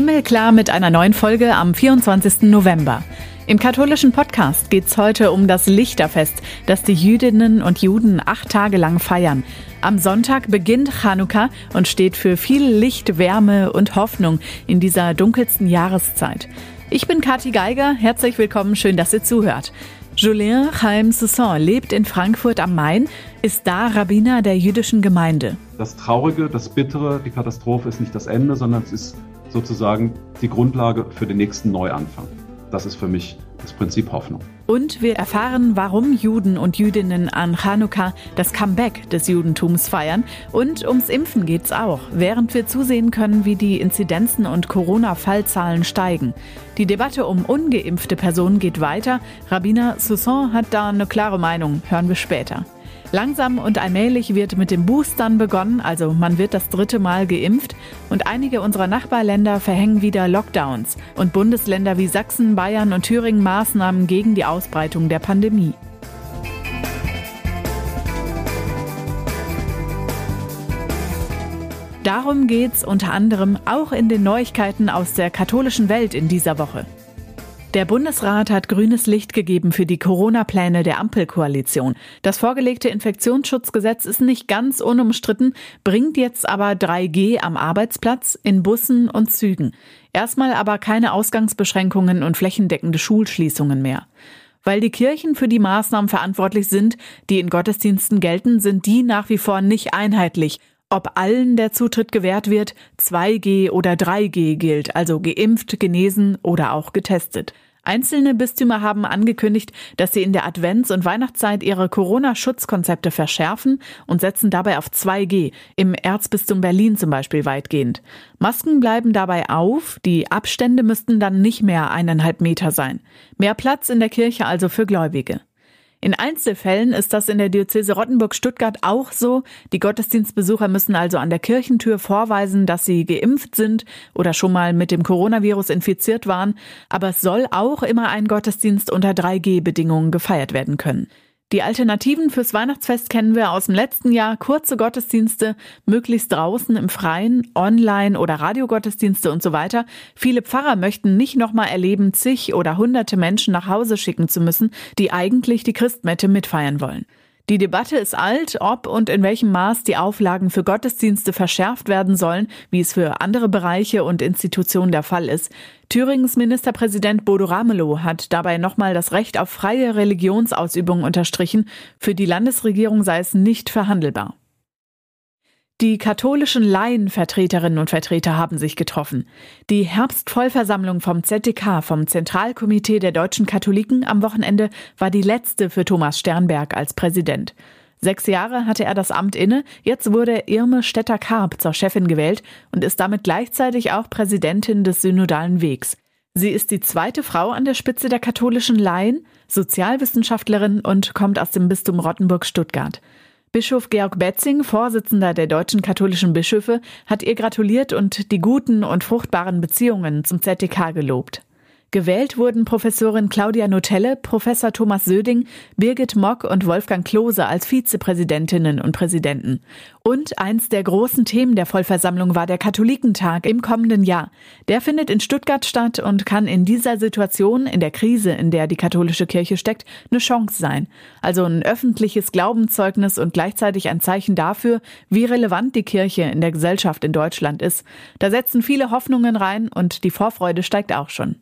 Himmelklar mit einer neuen Folge am 24. November. Im katholischen Podcast geht es heute um das Lichterfest, das die Jüdinnen und Juden acht Tage lang feiern. Am Sonntag beginnt Chanukka und steht für viel Licht, Wärme und Hoffnung in dieser dunkelsten Jahreszeit. Ich bin Kathi Geiger, herzlich willkommen, schön, dass ihr zuhört. Julien Chaim Soussan lebt in Frankfurt am Main, ist da Rabbiner der jüdischen Gemeinde. Das Traurige, das Bittere, die Katastrophe ist nicht das Ende, sondern es ist sozusagen die Grundlage für den nächsten Neuanfang. Das ist für mich das Prinzip Hoffnung. Und wir erfahren, warum Juden und Jüdinnen an Chanukka das Comeback des Judentums feiern. Und ums Impfen geht's auch, während wir zusehen können, wie die Inzidenzen und Corona-Fallzahlen steigen. Die Debatte um ungeimpfte Personen geht weiter. Rabbiner Soussan hat da eine klare Meinung. Hören wir später. Langsam und allmählich wird mit dem Boostern begonnen, also man wird das dritte Mal geimpft und einige unserer Nachbarländer verhängen wieder Lockdowns und Bundesländer wie Sachsen, Bayern und Thüringen Maßnahmen gegen die Ausbreitung der Pandemie. Darum geht's unter anderem auch in den Neuigkeiten aus der katholischen Welt in dieser Woche. Der Bundesrat hat grünes Licht gegeben für die Corona-Pläne der Ampelkoalition. Das vorgelegte Infektionsschutzgesetz ist nicht ganz unumstritten, bringt jetzt aber 3G am Arbeitsplatz, in Bussen und Zügen. Erstmal aber keine Ausgangsbeschränkungen und flächendeckende Schulschließungen mehr. Weil die Kirchen für die Maßnahmen verantwortlich sind, die in Gottesdiensten gelten, sind die nach wie vor nicht einheitlich. Ob allen der Zutritt gewährt wird, 2G oder 3G gilt, also geimpft, genesen oder auch getestet. Einzelne Bistümer haben angekündigt, dass sie in der Advents- und Weihnachtszeit ihre Corona-Schutzkonzepte verschärfen und setzen dabei auf 2G, im Erzbistum Berlin zum Beispiel weitgehend. Masken bleiben dabei auf, die Abstände müssten dann nicht mehr eineinhalb Meter sein. Mehr Platz in der Kirche also für Gläubige. In Einzelfällen ist das in der Diözese Rottenburg-Stuttgart auch so. Die Gottesdienstbesucher müssen also an der Kirchentür vorweisen, dass sie geimpft sind oder schon mal mit dem Coronavirus infiziert waren. Aber es soll auch immer ein Gottesdienst unter 3G-Bedingungen gefeiert werden können. Die Alternativen fürs Weihnachtsfest kennen wir aus dem letzten Jahr. Kurze Gottesdienste, möglichst draußen im Freien, online oder Radiogottesdienste und so weiter. Viele Pfarrer möchten nicht nochmal erleben, zig oder hunderte Menschen nach Hause schicken zu müssen, die eigentlich die Christmette mitfeiern wollen. Die Debatte ist alt, ob und in welchem Maß die Auflagen für Gottesdienste verschärft werden sollen, wie es für andere Bereiche und Institutionen der Fall ist. Thüringens Ministerpräsident Bodo Ramelow hat dabei nochmal das Recht auf freie Religionsausübung unterstrichen. Für die Landesregierung sei es nicht verhandelbar. Die katholischen Laienvertreterinnen und Vertreter haben sich getroffen. Die Herbstvollversammlung vom ZDK, vom Zentralkomitee der deutschen Katholiken am Wochenende, war die letzte für Thomas Sternberg als Präsident. Sechs Jahre hatte er das Amt inne, jetzt wurde Irme Stetter-Karp zur Chefin gewählt und ist damit gleichzeitig auch Präsidentin des Synodalen Wegs. Sie ist die zweite Frau an der Spitze der katholischen Laien, Sozialwissenschaftlerin und kommt aus dem Bistum Rottenburg-Stuttgart. Bischof Georg Betzing, Vorsitzender der deutschen katholischen Bischöfe, hat ihr gratuliert und die guten und fruchtbaren Beziehungen zum ZDK gelobt. Gewählt wurden Professorin Claudia Notelle, Professor Thomas Söding, Birgit Mock und Wolfgang Klose als Vizepräsidentinnen und Präsidenten. Und eins der großen Themen der Vollversammlung war der Katholikentag im kommenden Jahr. Der findet in Stuttgart statt und kann in dieser Situation, in der Krise, in der die katholische Kirche steckt, eine Chance sein. Also ein öffentliches Glaubenszeugnis und gleichzeitig ein Zeichen dafür, wie relevant die Kirche in der Gesellschaft in Deutschland ist. Da setzen viele Hoffnungen rein und die Vorfreude steigt auch schon.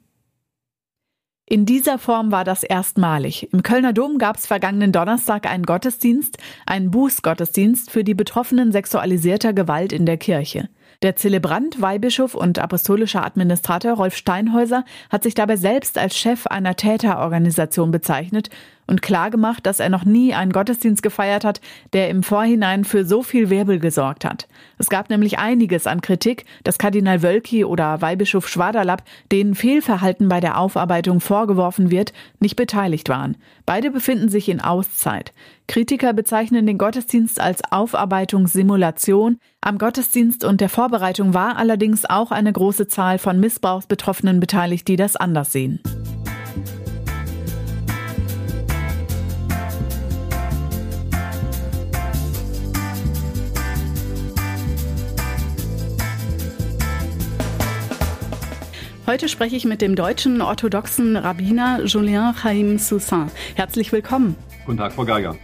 In dieser Form war das erstmalig. Im Kölner Dom gab es vergangenen Donnerstag einen Gottesdienst, einen Bußgottesdienst für die Betroffenen sexualisierter Gewalt in der Kirche. Der Zelebrant, Weihbischof und apostolischer Administrator Rolf Steinhäuser hat sich dabei selbst als Chef einer Täterorganisation bezeichnet und klargemacht, dass er noch nie einen Gottesdienst gefeiert hat, der im Vorhinein für so viel Wirbel gesorgt hat. Es gab nämlich einiges an Kritik, dass Kardinal Wölki oder Weihbischof Schwaderlapp, denen Fehlverhalten bei der Aufarbeitung vorgeworfen wird, nicht beteiligt waren. Beide befinden sich in Auszeit. Kritiker bezeichnen den Gottesdienst als Aufarbeitungssimulation. Am Gottesdienst und der Vorbereitung war allerdings auch eine große Zahl von Missbrauchsbetroffenen beteiligt, die das anders sehen. Heute spreche ich mit dem deutschen orthodoxen Rabbiner Julien Chaim Soussin. Herzlich willkommen. Guten Tag, Frau Geiger.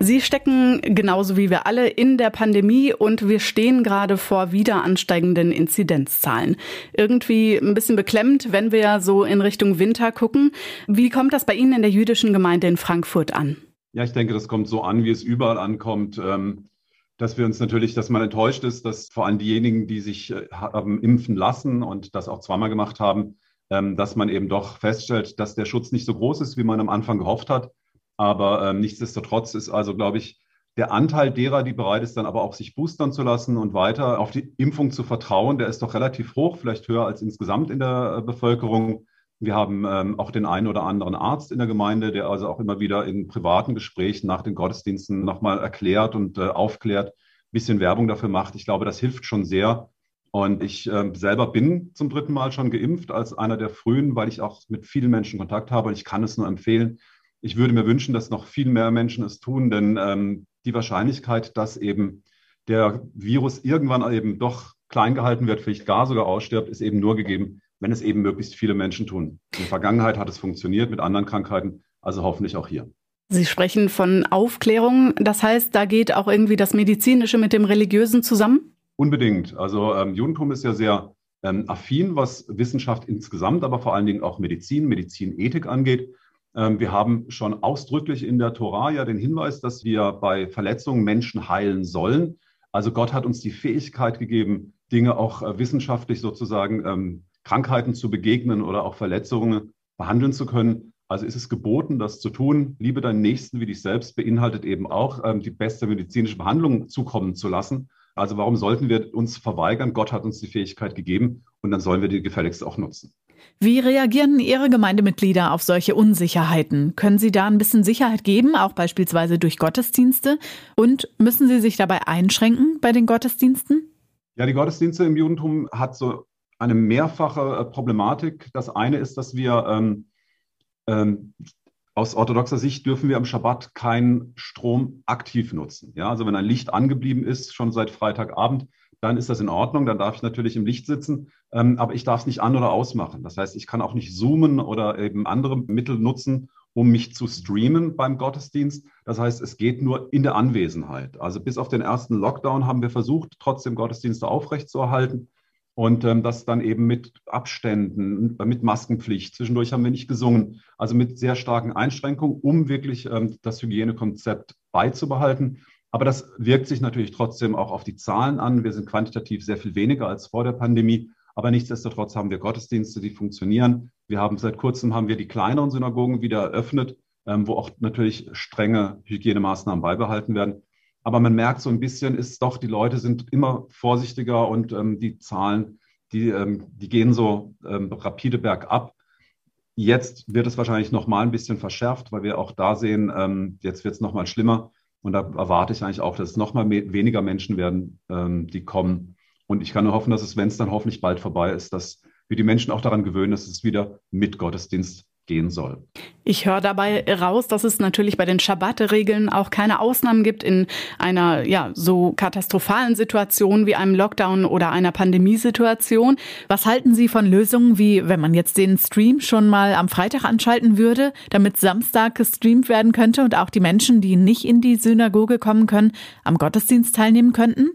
Sie stecken genauso wie wir alle in der Pandemie und wir stehen gerade vor wieder ansteigenden Inzidenzzahlen. Irgendwie ein bisschen beklemmt, wenn wir so in Richtung Winter gucken. Wie kommt das bei Ihnen in der jüdischen Gemeinde in Frankfurt an? Ja, ich denke, das kommt so an, wie es überall ankommt. Ähm, dass wir uns natürlich, dass man enttäuscht ist, dass vor allem diejenigen, die sich äh, haben impfen lassen und das auch zweimal gemacht haben, ähm, dass man eben doch feststellt, dass der Schutz nicht so groß ist, wie man am Anfang gehofft hat. Aber ähm, nichtsdestotrotz ist also, glaube ich, der Anteil derer, die bereit ist, dann aber auch sich boostern zu lassen und weiter auf die Impfung zu vertrauen, der ist doch relativ hoch, vielleicht höher als insgesamt in der äh, Bevölkerung. Wir haben ähm, auch den einen oder anderen Arzt in der Gemeinde, der also auch immer wieder in privaten Gesprächen nach den Gottesdiensten nochmal erklärt und äh, aufklärt, bisschen Werbung dafür macht. Ich glaube, das hilft schon sehr. Und ich äh, selber bin zum dritten Mal schon geimpft als einer der frühen, weil ich auch mit vielen Menschen Kontakt habe und ich kann es nur empfehlen. Ich würde mir wünschen, dass noch viel mehr Menschen es tun, denn ähm, die Wahrscheinlichkeit, dass eben der Virus irgendwann eben doch klein gehalten wird, vielleicht gar sogar ausstirbt, ist eben nur gegeben, wenn es eben möglichst viele Menschen tun. In der Vergangenheit hat es funktioniert mit anderen Krankheiten, also hoffentlich auch hier. Sie sprechen von Aufklärung. Das heißt, da geht auch irgendwie das Medizinische mit dem Religiösen zusammen? Unbedingt. Also ähm, Judentum ist ja sehr ähm, affin, was Wissenschaft insgesamt, aber vor allen Dingen auch Medizin, Medizinethik angeht. Ähm, wir haben schon ausdrücklich in der Tora ja den Hinweis, dass wir bei Verletzungen Menschen heilen sollen. Also Gott hat uns die Fähigkeit gegeben, Dinge auch äh, wissenschaftlich sozusagen ähm, Krankheiten zu begegnen oder auch Verletzungen behandeln zu können. Also ist es geboten, das zu tun. Liebe deinen Nächsten wie dich selbst beinhaltet eben auch, ähm, die beste medizinische Behandlung zukommen zu lassen. Also warum sollten wir uns verweigern? Gott hat uns die Fähigkeit gegeben und dann sollen wir die gefälligst auch nutzen. Wie reagieren Ihre Gemeindemitglieder auf solche Unsicherheiten? Können Sie da ein bisschen Sicherheit geben, auch beispielsweise durch Gottesdienste? Und müssen Sie sich dabei einschränken bei den Gottesdiensten? Ja, die Gottesdienste im Judentum hat so eine mehrfache äh, Problematik. Das eine ist, dass wir ähm, ähm, aus orthodoxer Sicht dürfen wir am Schabbat keinen Strom aktiv nutzen. Ja, also wenn ein Licht angeblieben ist, schon seit Freitagabend, dann ist das in Ordnung. Dann darf ich natürlich im Licht sitzen, ähm, aber ich darf es nicht an- oder ausmachen. Das heißt, ich kann auch nicht zoomen oder eben andere Mittel nutzen, um mich zu streamen beim Gottesdienst. Das heißt, es geht nur in der Anwesenheit. Also bis auf den ersten Lockdown haben wir versucht, trotzdem Gottesdienste aufrechtzuerhalten. Und ähm, das dann eben mit Abständen, mit Maskenpflicht. Zwischendurch haben wir nicht gesungen. Also mit sehr starken Einschränkungen, um wirklich ähm, das Hygienekonzept beizubehalten. Aber das wirkt sich natürlich trotzdem auch auf die Zahlen an. Wir sind quantitativ sehr viel weniger als vor der Pandemie. Aber nichtsdestotrotz haben wir Gottesdienste, die funktionieren. Wir haben seit kurzem haben wir die kleineren Synagogen wieder eröffnet, ähm, wo auch natürlich strenge Hygienemaßnahmen beibehalten werden. Aber man merkt so ein bisschen, ist doch, die Leute sind immer vorsichtiger und ähm, die Zahlen, die, ähm, die gehen so ähm, rapide bergab. Jetzt wird es wahrscheinlich noch mal ein bisschen verschärft, weil wir auch da sehen, ähm, jetzt wird es noch mal schlimmer. Und da erwarte ich eigentlich auch, dass es noch mal weniger Menschen werden, ähm, die kommen. Und ich kann nur hoffen, dass es, wenn es dann hoffentlich bald vorbei ist, dass wir die Menschen auch daran gewöhnen, dass es wieder mit Gottesdienst gehen soll. Ich höre dabei raus, dass es natürlich bei den Schabbat-Regeln auch keine Ausnahmen gibt in einer ja so katastrophalen Situation wie einem Lockdown oder einer Pandemiesituation. Was halten Sie von Lösungen wie, wenn man jetzt den Stream schon mal am Freitag anschalten würde, damit Samstag gestreamt werden könnte und auch die Menschen, die nicht in die Synagoge kommen können, am Gottesdienst teilnehmen könnten?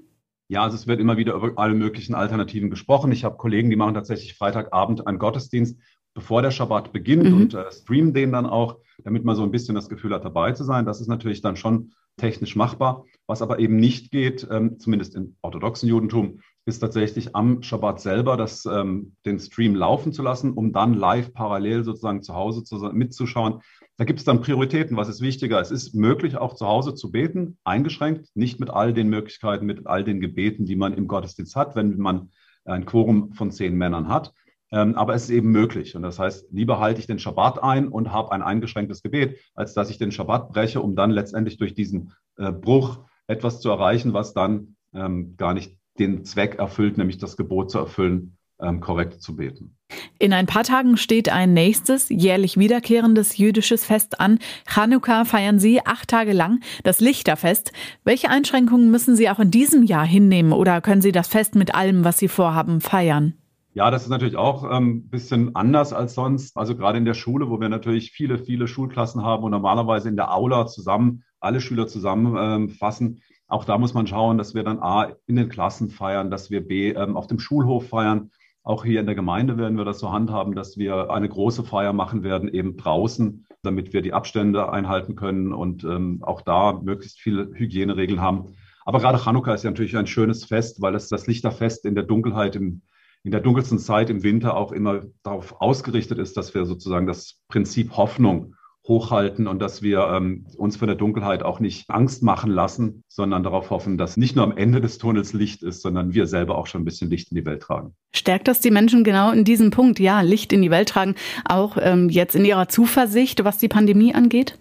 Ja, also es wird immer wieder über alle möglichen Alternativen gesprochen. Ich habe Kollegen, die machen tatsächlich Freitagabend einen Gottesdienst bevor der Schabbat beginnt mhm. und äh, streamen den dann auch, damit man so ein bisschen das Gefühl hat, dabei zu sein. Das ist natürlich dann schon technisch machbar. Was aber eben nicht geht, ähm, zumindest im orthodoxen Judentum, ist tatsächlich am Schabbat selber das, ähm, den Stream laufen zu lassen, um dann live parallel sozusagen zu Hause zu, mitzuschauen. Da gibt es dann Prioritäten. Was ist wichtiger? Es ist möglich, auch zu Hause zu beten, eingeschränkt, nicht mit all den Möglichkeiten, mit all den Gebeten, die man im Gottesdienst hat, wenn man ein Quorum von zehn Männern hat. Ähm, aber es ist eben möglich. Und das heißt, lieber halte ich den Schabbat ein und habe ein eingeschränktes Gebet, als dass ich den Schabbat breche, um dann letztendlich durch diesen äh, Bruch etwas zu erreichen, was dann ähm, gar nicht den Zweck erfüllt, nämlich das Gebot zu erfüllen, ähm, korrekt zu beten. In ein paar Tagen steht ein nächstes, jährlich wiederkehrendes jüdisches Fest an. Chanukka feiern Sie acht Tage lang, das Lichterfest. Welche Einschränkungen müssen Sie auch in diesem Jahr hinnehmen oder können Sie das Fest mit allem, was Sie vorhaben, feiern? Ja, das ist natürlich auch ein ähm, bisschen anders als sonst. Also gerade in der Schule, wo wir natürlich viele, viele Schulklassen haben und normalerweise in der Aula zusammen alle Schüler zusammenfassen. Ähm, auch da muss man schauen, dass wir dann A in den Klassen feiern, dass wir B ähm, auf dem Schulhof feiern. Auch hier in der Gemeinde werden wir das so handhaben, dass wir eine große Feier machen werden, eben draußen, damit wir die Abstände einhalten können und ähm, auch da möglichst viele Hygieneregeln haben. Aber gerade Chanukka ist ja natürlich ein schönes Fest, weil es das Lichterfest in der Dunkelheit im in der dunkelsten Zeit im Winter auch immer darauf ausgerichtet ist, dass wir sozusagen das Prinzip Hoffnung hochhalten und dass wir ähm, uns von der Dunkelheit auch nicht Angst machen lassen, sondern darauf hoffen, dass nicht nur am Ende des Tunnels Licht ist, sondern wir selber auch schon ein bisschen Licht in die Welt tragen. Stärkt das die Menschen genau in diesem Punkt, ja, Licht in die Welt tragen, auch ähm, jetzt in ihrer Zuversicht, was die Pandemie angeht?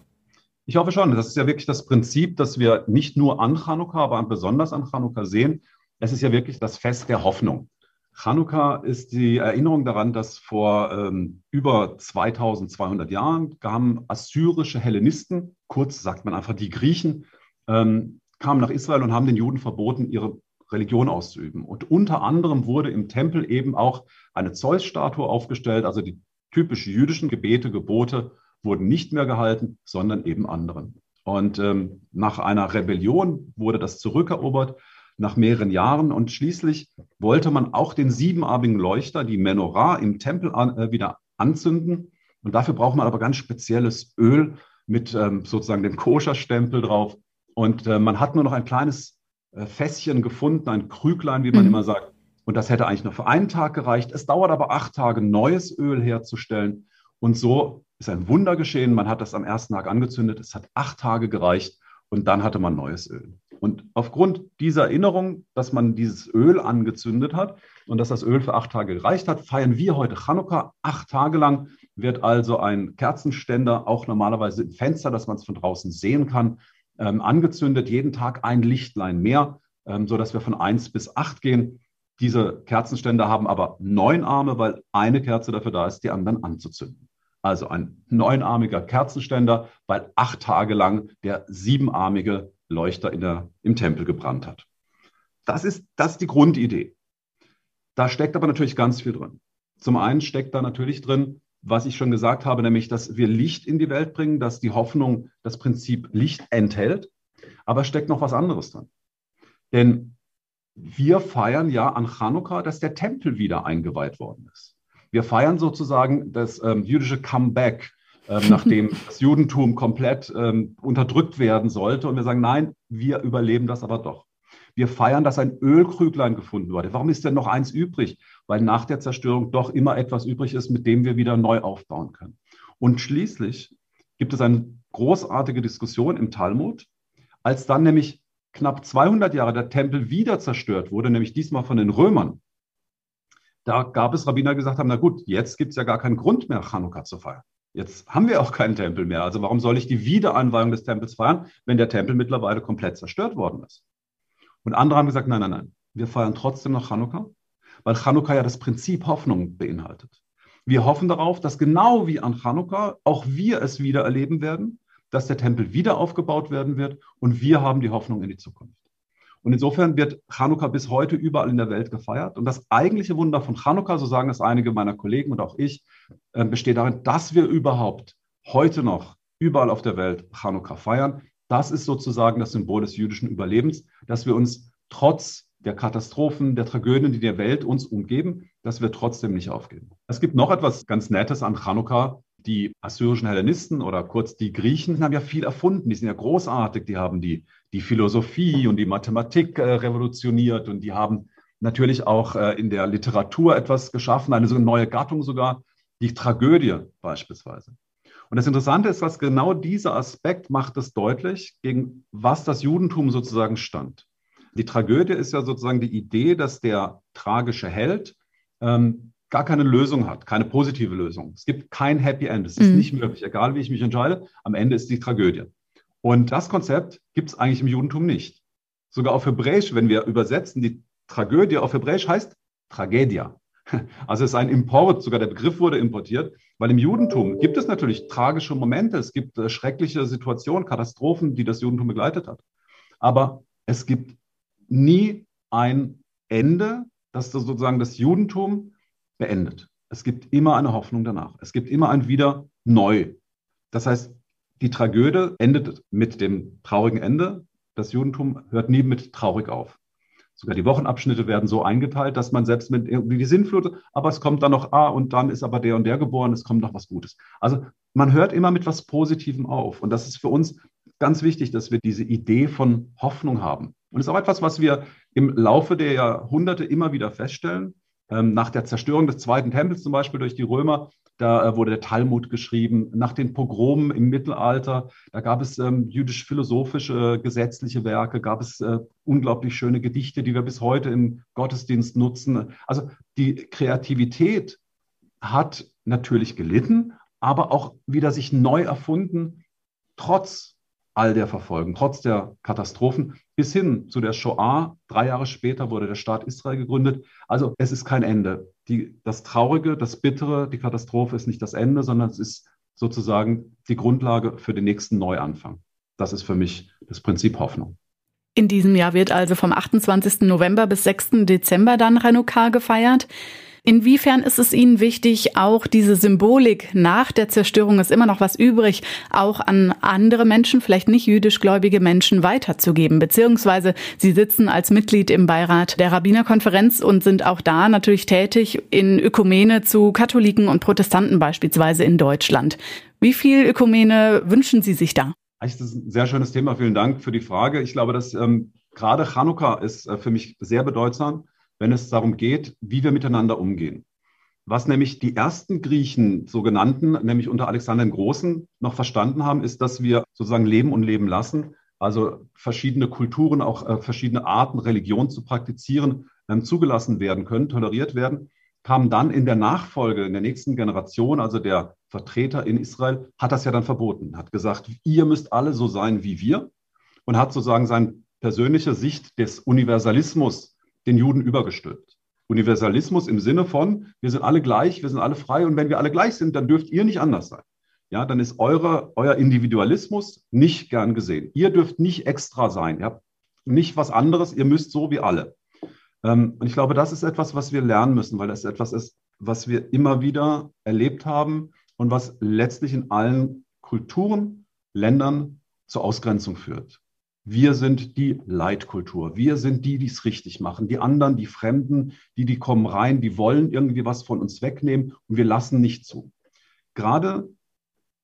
Ich hoffe schon. Das ist ja wirklich das Prinzip, dass wir nicht nur an Chanukka, aber besonders an Chanukka sehen. Es ist ja wirklich das Fest der Hoffnung. Chanukka ist die Erinnerung daran, dass vor ähm, über 2200 Jahren kamen assyrische Hellenisten, kurz sagt man einfach die Griechen, ähm, kamen nach Israel und haben den Juden verboten, ihre Religion auszuüben. Und unter anderem wurde im Tempel eben auch eine Zeus-Statue aufgestellt, also die typischen jüdischen Gebete, Gebote wurden nicht mehr gehalten, sondern eben anderen. Und ähm, nach einer Rebellion wurde das zurückerobert nach mehreren Jahren. Und schließlich wollte man auch den siebenarmigen Leuchter, die Menorah im Tempel an, äh, wieder anzünden. Und dafür braucht man aber ganz spezielles Öl mit ähm, sozusagen dem Koscherstempel drauf. Und äh, man hat nur noch ein kleines äh, Fässchen gefunden, ein Krüglein, wie man mhm. immer sagt. Und das hätte eigentlich nur für einen Tag gereicht. Es dauert aber acht Tage, neues Öl herzustellen. Und so ist ein Wunder geschehen. Man hat das am ersten Tag angezündet. Es hat acht Tage gereicht und dann hatte man neues Öl. Und aufgrund dieser Erinnerung, dass man dieses Öl angezündet hat und dass das Öl für acht Tage gereicht hat, feiern wir heute Chanukka. Acht Tage lang wird also ein Kerzenständer, auch normalerweise im Fenster, dass man es von draußen sehen kann, ähm, angezündet. Jeden Tag ein Lichtlein mehr, ähm, sodass wir von eins bis acht gehen. Diese Kerzenständer haben aber neun Arme, weil eine Kerze dafür da ist, die anderen anzuzünden. Also ein neunarmiger Kerzenständer, weil acht Tage lang der siebenarmige Leuchter der, im Tempel gebrannt hat. Das ist, das ist die Grundidee. Da steckt aber natürlich ganz viel drin. Zum einen steckt da natürlich drin, was ich schon gesagt habe, nämlich, dass wir Licht in die Welt bringen, dass die Hoffnung das Prinzip Licht enthält. Aber steckt noch was anderes drin. Denn wir feiern ja an Chanukka, dass der Tempel wieder eingeweiht worden ist. Wir feiern sozusagen das ähm, jüdische Comeback ähm, nachdem das Judentum komplett ähm, unterdrückt werden sollte. Und wir sagen, nein, wir überleben das aber doch. Wir feiern, dass ein Ölkrüglein gefunden wurde. Warum ist denn noch eins übrig? Weil nach der Zerstörung doch immer etwas übrig ist, mit dem wir wieder neu aufbauen können. Und schließlich gibt es eine großartige Diskussion im Talmud, als dann nämlich knapp 200 Jahre der Tempel wieder zerstört wurde, nämlich diesmal von den Römern. Da gab es Rabbiner, die gesagt haben, na gut, jetzt gibt es ja gar keinen Grund mehr, Chanukka zu feiern. Jetzt haben wir auch keinen Tempel mehr. Also warum soll ich die Wiederanweihung des Tempels feiern, wenn der Tempel mittlerweile komplett zerstört worden ist? Und andere haben gesagt, nein, nein, nein, wir feiern trotzdem noch Chanukka, weil Chanukka ja das Prinzip Hoffnung beinhaltet. Wir hoffen darauf, dass genau wie an Chanukka auch wir es wieder erleben werden, dass der Tempel wieder aufgebaut werden wird und wir haben die Hoffnung in die Zukunft. Und insofern wird Chanukka bis heute überall in der Welt gefeiert. Und das eigentliche Wunder von Chanukka, so sagen es einige meiner Kollegen und auch ich, äh, besteht darin, dass wir überhaupt heute noch überall auf der Welt Chanukka feiern. Das ist sozusagen das Symbol des jüdischen Überlebens, dass wir uns trotz der Katastrophen, der Tragödien, die der Welt uns umgeben, dass wir trotzdem nicht aufgeben. Es gibt noch etwas ganz Nettes an Chanukka. Die assyrischen Hellenisten oder kurz die Griechen haben ja viel erfunden. Die sind ja großartig. Die haben die die Philosophie und die Mathematik äh, revolutioniert und die haben natürlich auch äh, in der Literatur etwas geschaffen, eine so neue Gattung sogar, die Tragödie beispielsweise. Und das Interessante ist, dass genau dieser Aspekt macht es deutlich, gegen was das Judentum sozusagen stand. Die Tragödie ist ja sozusagen die Idee, dass der tragische Held ähm, gar keine Lösung hat, keine positive Lösung. Es gibt kein Happy End. Es ist mhm. nicht möglich, egal wie ich mich entscheide. Am Ende ist die Tragödie. Und das Konzept gibt es eigentlich im Judentum nicht. Sogar auf Hebräisch, wenn wir übersetzen, die Tragödie auf Hebräisch heißt Tragedia. Also es ist ein Import, sogar der Begriff wurde importiert, weil im Judentum gibt es natürlich tragische Momente, es gibt äh, schreckliche Situationen, Katastrophen, die das Judentum begleitet hat. Aber es gibt nie ein Ende, das sozusagen das Judentum beendet. Es gibt immer eine Hoffnung danach. Es gibt immer ein Wieder neu. Das heißt, die Tragödie endet mit dem traurigen Ende. Das Judentum hört nie mit traurig auf. Sogar die Wochenabschnitte werden so eingeteilt, dass man selbst mit irgendwie die Sinnflut, aber es kommt dann noch, ah, und dann ist aber der und der geboren, es kommt noch was Gutes. Also man hört immer mit was Positivem auf. Und das ist für uns ganz wichtig, dass wir diese Idee von Hoffnung haben. Und es ist auch etwas, was wir im Laufe der Jahrhunderte immer wieder feststellen. Ähm, nach der Zerstörung des Zweiten Tempels zum Beispiel durch die Römer, da äh, wurde der Talmud geschrieben. Nach den Pogromen im Mittelalter, da gab es ähm, jüdisch-philosophische, gesetzliche Werke, gab es äh, unglaublich schöne Gedichte, die wir bis heute im Gottesdienst nutzen. Also die Kreativität hat natürlich gelitten, aber auch wieder sich neu erfunden, trotz all der Verfolgen, trotz der Katastrophen, bis hin zu der Shoah. Drei Jahre später wurde der Staat Israel gegründet. Also es ist kein Ende. Die, das Traurige, das Bittere, die Katastrophe ist nicht das Ende, sondern es ist sozusagen die Grundlage für den nächsten Neuanfang. Das ist für mich das Prinzip Hoffnung. In diesem Jahr wird also vom 28. November bis 6. Dezember dann Hanukkah gefeiert. Inwiefern ist es Ihnen wichtig, auch diese Symbolik nach der Zerstörung ist immer noch was übrig, auch an andere Menschen, vielleicht nicht jüdischgläubige Menschen weiterzugeben? Beziehungsweise Sie sitzen als Mitglied im Beirat der Rabbinerkonferenz und sind auch da natürlich tätig in Ökumene zu Katholiken und Protestanten beispielsweise in Deutschland. Wie viel Ökumene wünschen Sie sich da? Das ist ein sehr schönes Thema. Vielen Dank für die Frage. Ich glaube, dass ähm, gerade Chanukka ist äh, für mich sehr bedeutsam wenn es darum geht, wie wir miteinander umgehen. Was nämlich die ersten Griechen, sogenannten, nämlich unter Alexander dem Großen, noch verstanden haben, ist, dass wir sozusagen leben und leben lassen, also verschiedene Kulturen, auch äh, verschiedene Arten, Religion zu praktizieren, zugelassen werden können, toleriert werden, kam dann in der Nachfolge, in der nächsten Generation, also der Vertreter in Israel, hat das ja dann verboten, hat gesagt, ihr müsst alle so sein wie wir und hat sozusagen seine persönliche Sicht des Universalismus den Juden übergestülpt. Universalismus im Sinne von, wir sind alle gleich, wir sind alle frei und wenn wir alle gleich sind, dann dürft ihr nicht anders sein. Ja, dann ist eure, euer Individualismus nicht gern gesehen. Ihr dürft nicht extra sein. Ihr habt nicht was anderes, ihr müsst so wie alle. Ähm, und ich glaube, das ist etwas, was wir lernen müssen, weil das etwas ist, was wir immer wieder erlebt haben und was letztlich in allen Kulturen, Ländern zur Ausgrenzung führt. Wir sind die Leitkultur. Wir sind die, die es richtig machen. Die anderen, die Fremden, die, die kommen rein, die wollen irgendwie was von uns wegnehmen und wir lassen nicht zu. Gerade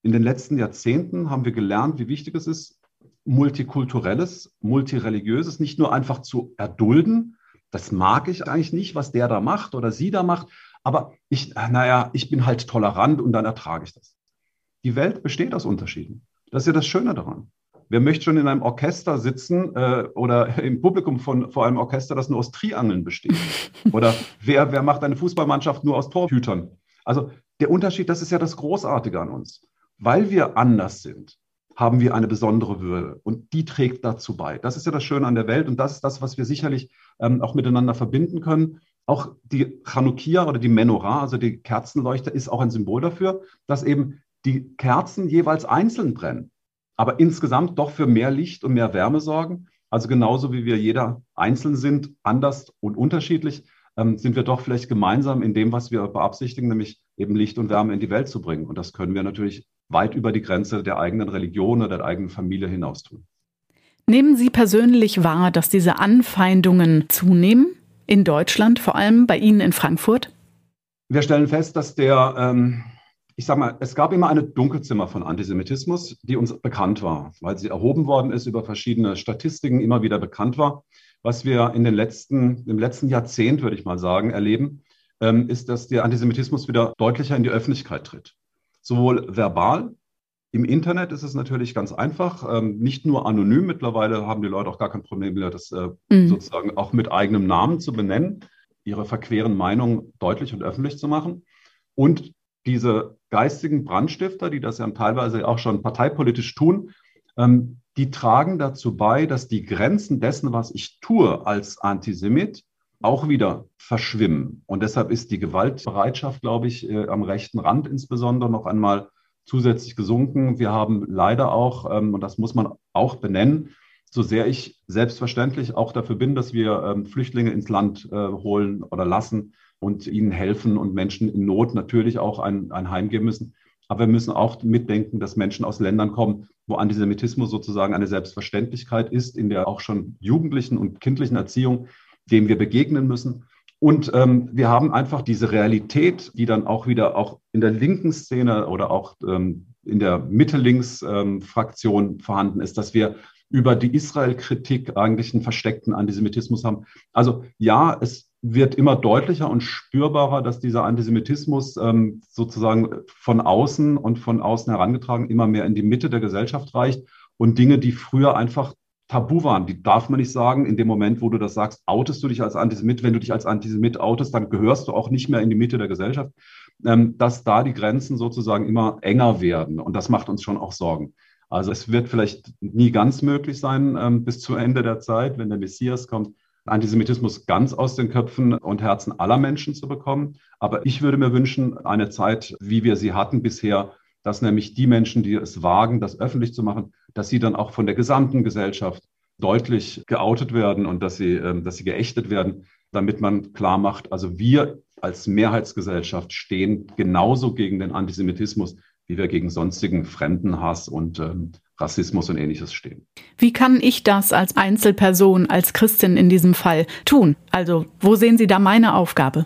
in den letzten Jahrzehnten haben wir gelernt, wie wichtig es ist, multikulturelles, multireligiöses nicht nur einfach zu erdulden. Das mag ich eigentlich nicht, was der da macht oder sie da macht. Aber ich, naja, ich bin halt tolerant und dann ertrage ich das. Die Welt besteht aus Unterschieden. Das ist ja das Schöne daran. Wer möchte schon in einem Orchester sitzen äh, oder im Publikum von vor einem Orchester, das nur aus Triangeln besteht? Oder wer, wer macht eine Fußballmannschaft nur aus Torhütern? Also der Unterschied, das ist ja das Großartige an uns. Weil wir anders sind, haben wir eine besondere Würde und die trägt dazu bei. Das ist ja das Schöne an der Welt und das ist das, was wir sicherlich ähm, auch miteinander verbinden können. Auch die Chanukia oder die Menorah, also die Kerzenleuchter, ist auch ein Symbol dafür, dass eben die Kerzen jeweils einzeln brennen aber insgesamt doch für mehr Licht und mehr Wärme sorgen. Also genauso wie wir jeder einzeln sind, anders und unterschiedlich, ähm, sind wir doch vielleicht gemeinsam in dem, was wir beabsichtigen, nämlich eben Licht und Wärme in die Welt zu bringen. Und das können wir natürlich weit über die Grenze der eigenen Religion oder der eigenen Familie hinaus tun. Nehmen Sie persönlich wahr, dass diese Anfeindungen zunehmen? In Deutschland, vor allem bei Ihnen in Frankfurt? Wir stellen fest, dass der ähm, ich sage mal, es gab immer eine Dunkelzimmer von Antisemitismus, die uns bekannt war, weil sie erhoben worden ist über verschiedene Statistiken, immer wieder bekannt war. Was wir in den letzten, im letzten Jahrzehnt, würde ich mal sagen, erleben, ähm, ist, dass der Antisemitismus wieder deutlicher in die Öffentlichkeit tritt. Sowohl verbal, im Internet ist es natürlich ganz einfach, ähm, nicht nur anonym. Mittlerweile haben die Leute auch gar kein Problem mehr, das äh, mhm. sozusagen auch mit eigenem Namen zu benennen, ihre verqueren Meinungen deutlich und öffentlich zu machen. Und diese geistigen Brandstifter, die das ja teilweise auch schon parteipolitisch tun, ähm, die tragen dazu bei, dass die Grenzen dessen, was ich tue als Antisemit, auch wieder verschwimmen. Und deshalb ist die Gewaltbereitschaft, glaube ich, äh, am rechten Rand insbesondere noch einmal zusätzlich gesunken. Wir haben leider auch, ähm, und das muss man auch benennen, so sehr ich selbstverständlich auch dafür bin, dass wir ähm, Flüchtlinge ins Land äh, holen oder lassen, und ihnen helfen und Menschen in Not natürlich auch ein, ein Heim geben müssen. Aber wir müssen auch mitdenken, dass Menschen aus Ländern kommen, wo Antisemitismus sozusagen eine Selbstverständlichkeit ist, in der auch schon jugendlichen und kindlichen Erziehung, dem wir begegnen müssen. Und ähm, wir haben einfach diese Realität, die dann auch wieder auch in der linken Szene oder auch ähm, in der Mitte-Links-Fraktion ähm, vorhanden ist, dass wir über die Israel-Kritik eigentlich einen versteckten Antisemitismus haben. Also ja, es wird immer deutlicher und spürbarer, dass dieser Antisemitismus ähm, sozusagen von außen und von außen herangetragen immer mehr in die Mitte der Gesellschaft reicht und Dinge, die früher einfach tabu waren, die darf man nicht sagen. In dem Moment, wo du das sagst, outest du dich als Antisemit. Wenn du dich als Antisemit outest, dann gehörst du auch nicht mehr in die Mitte der Gesellschaft, ähm, dass da die Grenzen sozusagen immer enger werden. Und das macht uns schon auch Sorgen. Also es wird vielleicht nie ganz möglich sein ähm, bis zu Ende der Zeit, wenn der Messias kommt, Antisemitismus ganz aus den Köpfen und Herzen aller Menschen zu bekommen. Aber ich würde mir wünschen, eine Zeit, wie wir sie hatten bisher, dass nämlich die Menschen, die es wagen, das öffentlich zu machen, dass sie dann auch von der gesamten Gesellschaft deutlich geoutet werden und dass sie, ähm, dass sie geächtet werden, damit man klar macht, also wir als Mehrheitsgesellschaft stehen genauso gegen den Antisemitismus, wie wir gegen sonstigen Fremdenhass und ähm, Rassismus und ähnliches stehen. Wie kann ich das als Einzelperson, als Christin in diesem Fall tun? Also wo sehen Sie da meine Aufgabe?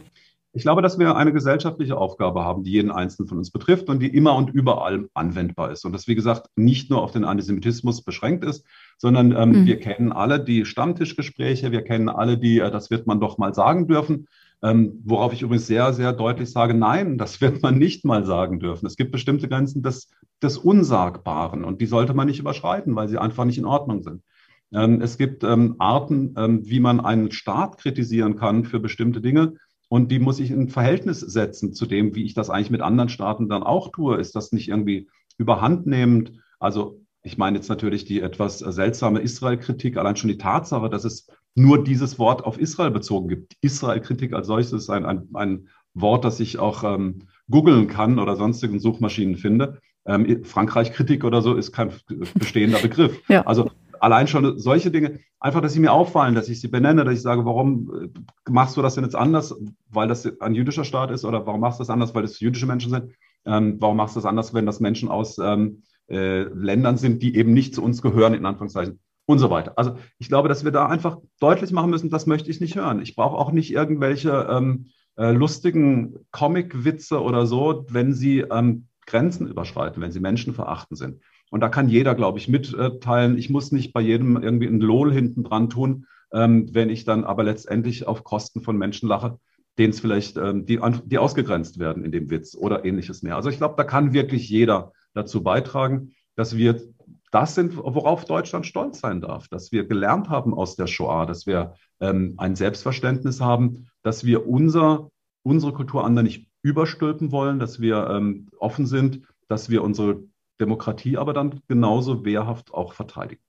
Ich glaube, dass wir eine gesellschaftliche Aufgabe haben, die jeden Einzelnen von uns betrifft und die immer und überall anwendbar ist. Und das, wie gesagt, nicht nur auf den Antisemitismus beschränkt ist, sondern ähm, mhm. wir kennen alle die Stammtischgespräche, wir kennen alle die, äh, das wird man doch mal sagen dürfen. Ähm, worauf ich übrigens sehr, sehr deutlich sage, nein, das wird man nicht mal sagen dürfen. Es gibt bestimmte Grenzen des, des Unsagbaren und die sollte man nicht überschreiten, weil sie einfach nicht in Ordnung sind. Ähm, es gibt ähm, Arten, ähm, wie man einen Staat kritisieren kann für bestimmte Dinge und die muss ich in Verhältnis setzen zu dem, wie ich das eigentlich mit anderen Staaten dann auch tue. Ist das nicht irgendwie überhandnehmend? Also ich meine jetzt natürlich die etwas seltsame Israel-Kritik, allein schon die Tatsache, dass es nur dieses Wort auf Israel bezogen gibt. Israel-Kritik als solches ist ein, ein, ein Wort, das ich auch ähm, googeln kann oder sonstigen Suchmaschinen finde. Ähm, Frankreich-Kritik oder so ist kein bestehender Begriff. ja. Also allein schon solche Dinge, einfach, dass sie mir auffallen, dass ich sie benenne, dass ich sage, warum äh, machst du das denn jetzt anders, weil das ein jüdischer Staat ist oder warum machst du das anders, weil das jüdische Menschen sind? Ähm, warum machst du das anders, wenn das Menschen aus ähm, äh, Ländern sind, die eben nicht zu uns gehören, in Anführungszeichen? Und so weiter. Also ich glaube, dass wir da einfach deutlich machen müssen, das möchte ich nicht hören. Ich brauche auch nicht irgendwelche ähm, äh, lustigen Comic-Witze oder so, wenn sie ähm, Grenzen überschreiten, wenn sie menschenverachtend sind. Und da kann jeder, glaube ich, mitteilen. Ich muss nicht bei jedem irgendwie ein Lohl hinten dran tun, ähm, wenn ich dann aber letztendlich auf Kosten von Menschen lache, denen es vielleicht, ähm, die, die ausgegrenzt werden in dem Witz oder ähnliches mehr. Also ich glaube, da kann wirklich jeder dazu beitragen, dass wir das sind, worauf Deutschland stolz sein darf, dass wir gelernt haben aus der Shoah, dass wir ähm, ein Selbstverständnis haben, dass wir unser, unsere Kultur anderen nicht überstülpen wollen, dass wir ähm, offen sind, dass wir unsere Demokratie aber dann genauso wehrhaft auch verteidigen.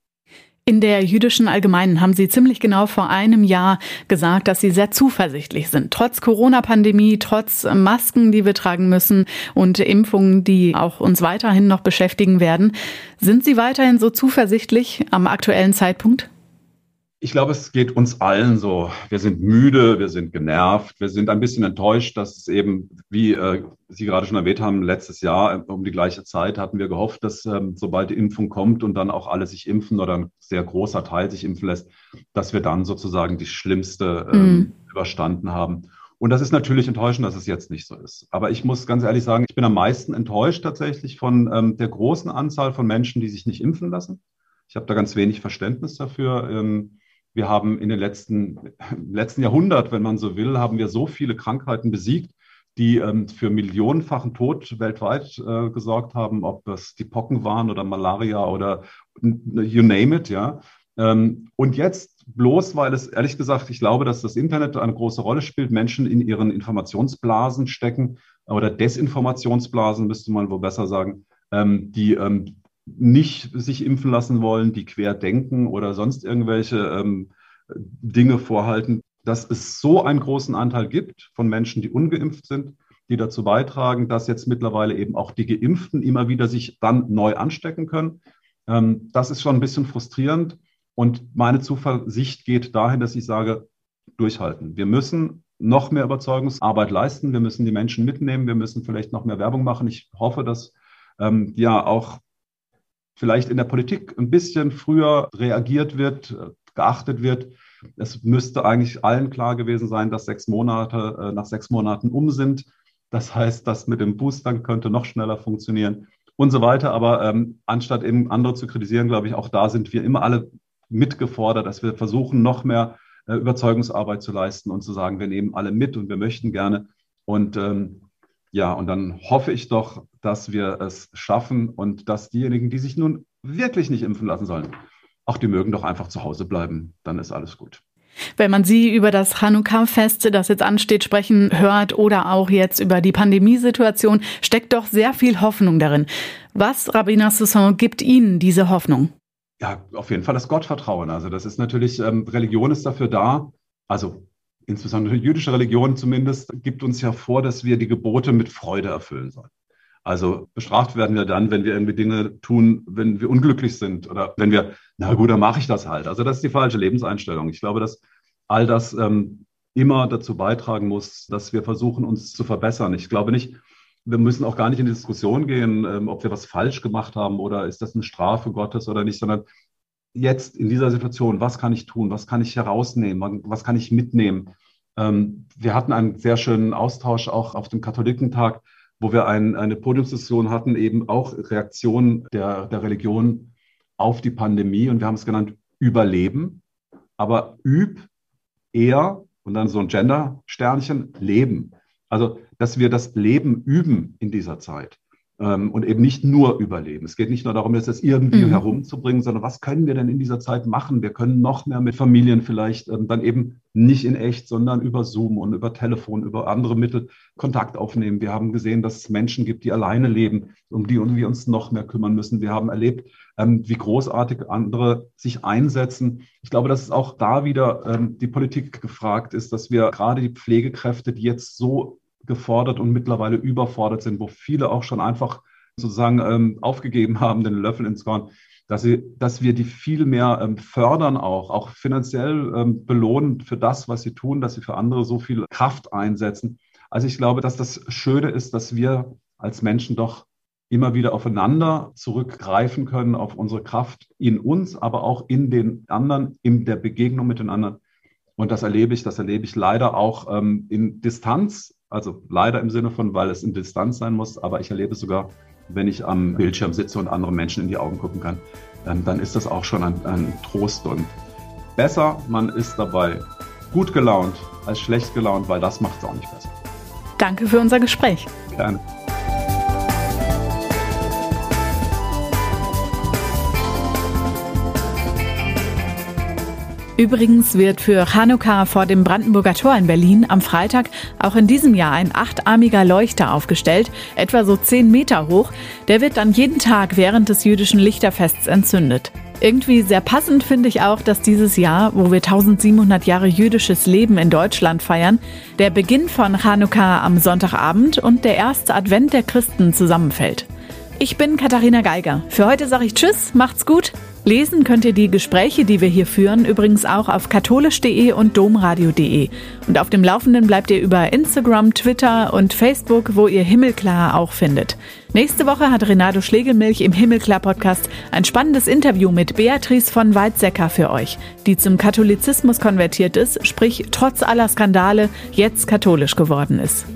In der jüdischen Allgemeinen haben Sie ziemlich genau vor einem Jahr gesagt, dass Sie sehr zuversichtlich sind. Trotz Corona-Pandemie, trotz Masken, die wir tragen müssen und Impfungen, die auch uns weiterhin noch beschäftigen werden. Sind Sie weiterhin so zuversichtlich am aktuellen Zeitpunkt? Ich glaube, es geht uns allen so. Wir sind müde, wir sind genervt, wir sind ein bisschen enttäuscht, dass es eben, wie äh, Sie gerade schon erwähnt haben, letztes Jahr äh, um die gleiche Zeit hatten wir gehofft, dass ähm, sobald die Impfung kommt und dann auch alle sich impfen oder ein sehr großer Teil sich impfen lässt, dass wir dann sozusagen die schlimmste ähm, mhm. überstanden haben. Und das ist natürlich enttäuschend, dass es jetzt nicht so ist. Aber ich muss ganz ehrlich sagen, ich bin am meisten enttäuscht tatsächlich von ähm, der großen Anzahl von Menschen, die sich nicht impfen lassen. Ich habe da ganz wenig Verständnis dafür. Ähm, wir haben in den letzten, letzten Jahrhundert, wenn man so will, haben wir so viele Krankheiten besiegt, die ähm, für millionenfachen Tod weltweit äh, gesorgt haben, ob das die Pocken waren oder Malaria oder you name it, ja. Ähm, und jetzt bloß, weil es ehrlich gesagt, ich glaube, dass das Internet eine große Rolle spielt, Menschen in ihren Informationsblasen stecken oder Desinformationsblasen, müsste man wohl besser sagen, ähm, die ähm, nicht sich impfen lassen wollen, die quer denken oder sonst irgendwelche ähm, Dinge vorhalten, dass es so einen großen Anteil gibt von Menschen, die ungeimpft sind, die dazu beitragen, dass jetzt mittlerweile eben auch die Geimpften immer wieder sich dann neu anstecken können. Ähm, das ist schon ein bisschen frustrierend. Und meine Zuversicht geht dahin, dass ich sage, durchhalten. Wir müssen noch mehr Überzeugungsarbeit leisten. Wir müssen die Menschen mitnehmen. Wir müssen vielleicht noch mehr Werbung machen. Ich hoffe, dass ähm, ja auch vielleicht in der Politik ein bisschen früher reagiert wird, geachtet wird. Es müsste eigentlich allen klar gewesen sein, dass sechs Monate äh, nach sechs Monaten um sind. Das heißt, das mit dem Boostern könnte noch schneller funktionieren und so weiter. Aber ähm, anstatt eben andere zu kritisieren, glaube ich, auch da sind wir immer alle mitgefordert, dass wir versuchen, noch mehr äh, Überzeugungsarbeit zu leisten und zu sagen, wir nehmen alle mit und wir möchten gerne. Und ähm, ja, und dann hoffe ich doch, dass wir es schaffen und dass diejenigen, die sich nun wirklich nicht impfen lassen sollen, auch die mögen doch einfach zu Hause bleiben. Dann ist alles gut. Wenn man Sie über das Hanukkah-Fest, das jetzt ansteht, sprechen hört oder auch jetzt über die Pandemiesituation, steckt doch sehr viel Hoffnung darin. Was, Rabbiner Soussan, gibt Ihnen diese Hoffnung? Ja, auf jeden Fall das Gottvertrauen. Also das ist natürlich, ähm, Religion ist dafür da, also insbesondere jüdische Religion zumindest, gibt uns ja vor, dass wir die Gebote mit Freude erfüllen sollen. Also bestraft werden wir dann, wenn wir irgendwie Dinge tun, wenn wir unglücklich sind oder wenn wir, na gut, dann mache ich das halt. Also das ist die falsche Lebenseinstellung. Ich glaube, dass all das ähm, immer dazu beitragen muss, dass wir versuchen, uns zu verbessern. Ich glaube nicht, wir müssen auch gar nicht in die Diskussion gehen, ähm, ob wir was falsch gemacht haben oder ist das eine Strafe Gottes oder nicht, sondern jetzt in dieser Situation, was kann ich tun, was kann ich herausnehmen, was kann ich mitnehmen. Ähm, wir hatten einen sehr schönen Austausch auch auf dem Katholikentag wo wir ein, eine Podiumsdiskussion hatten, eben auch Reaktionen der, der Religion auf die Pandemie. Und wir haben es genannt Überleben, aber üb eher und dann so ein Gender-Sternchen, Leben. Also, dass wir das Leben üben in dieser Zeit und eben nicht nur überleben. Es geht nicht nur darum, jetzt das irgendwie mhm. herumzubringen, sondern was können wir denn in dieser Zeit machen? Wir können noch mehr mit Familien vielleicht ähm, dann eben nicht in echt, sondern über Zoom und über Telefon, über andere Mittel Kontakt aufnehmen. Wir haben gesehen, dass es Menschen gibt, die alleine leben, um die wir uns noch mehr kümmern müssen. Wir haben erlebt, ähm, wie großartig andere sich einsetzen. Ich glaube, dass es auch da wieder ähm, die Politik gefragt ist, dass wir gerade die Pflegekräfte, die jetzt so gefordert und mittlerweile überfordert sind, wo viele auch schon einfach sozusagen ähm, aufgegeben haben, den Löffel ins Korn, dass, sie, dass wir die viel mehr ähm, fördern auch, auch finanziell ähm, belohnen für das, was sie tun, dass sie für andere so viel Kraft einsetzen. Also ich glaube, dass das Schöne ist, dass wir als Menschen doch immer wieder aufeinander zurückgreifen können, auf unsere Kraft in uns, aber auch in den anderen, in der Begegnung mit den anderen. Und das erlebe ich, das erlebe ich leider auch ähm, in Distanz also leider im Sinne von, weil es in Distanz sein muss, aber ich erlebe es sogar, wenn ich am Bildschirm sitze und anderen Menschen in die Augen gucken kann, ähm, dann ist das auch schon ein, ein Trost und besser, man ist dabei gut gelaunt als schlecht gelaunt, weil das macht es auch nicht besser. Danke für unser Gespräch. Gerne. Übrigens wird für Hanukkah vor dem Brandenburger Tor in Berlin am Freitag auch in diesem Jahr ein achtarmiger Leuchter aufgestellt, etwa so zehn Meter hoch. Der wird dann jeden Tag während des jüdischen Lichterfests entzündet. Irgendwie sehr passend finde ich auch, dass dieses Jahr, wo wir 1700 Jahre jüdisches Leben in Deutschland feiern, der Beginn von Hanukkah am Sonntagabend und der erste Advent der Christen zusammenfällt. Ich bin Katharina Geiger. Für heute sage ich Tschüss, macht's gut. Lesen könnt ihr die Gespräche, die wir hier führen, übrigens auch auf katholisch.de und domradio.de. Und auf dem Laufenden bleibt ihr über Instagram, Twitter und Facebook, wo ihr Himmelklar auch findet. Nächste Woche hat Renato Schlegelmilch im Himmelklar-Podcast ein spannendes Interview mit Beatrice von Weizsäcker für euch, die zum Katholizismus konvertiert ist, sprich trotz aller Skandale jetzt katholisch geworden ist.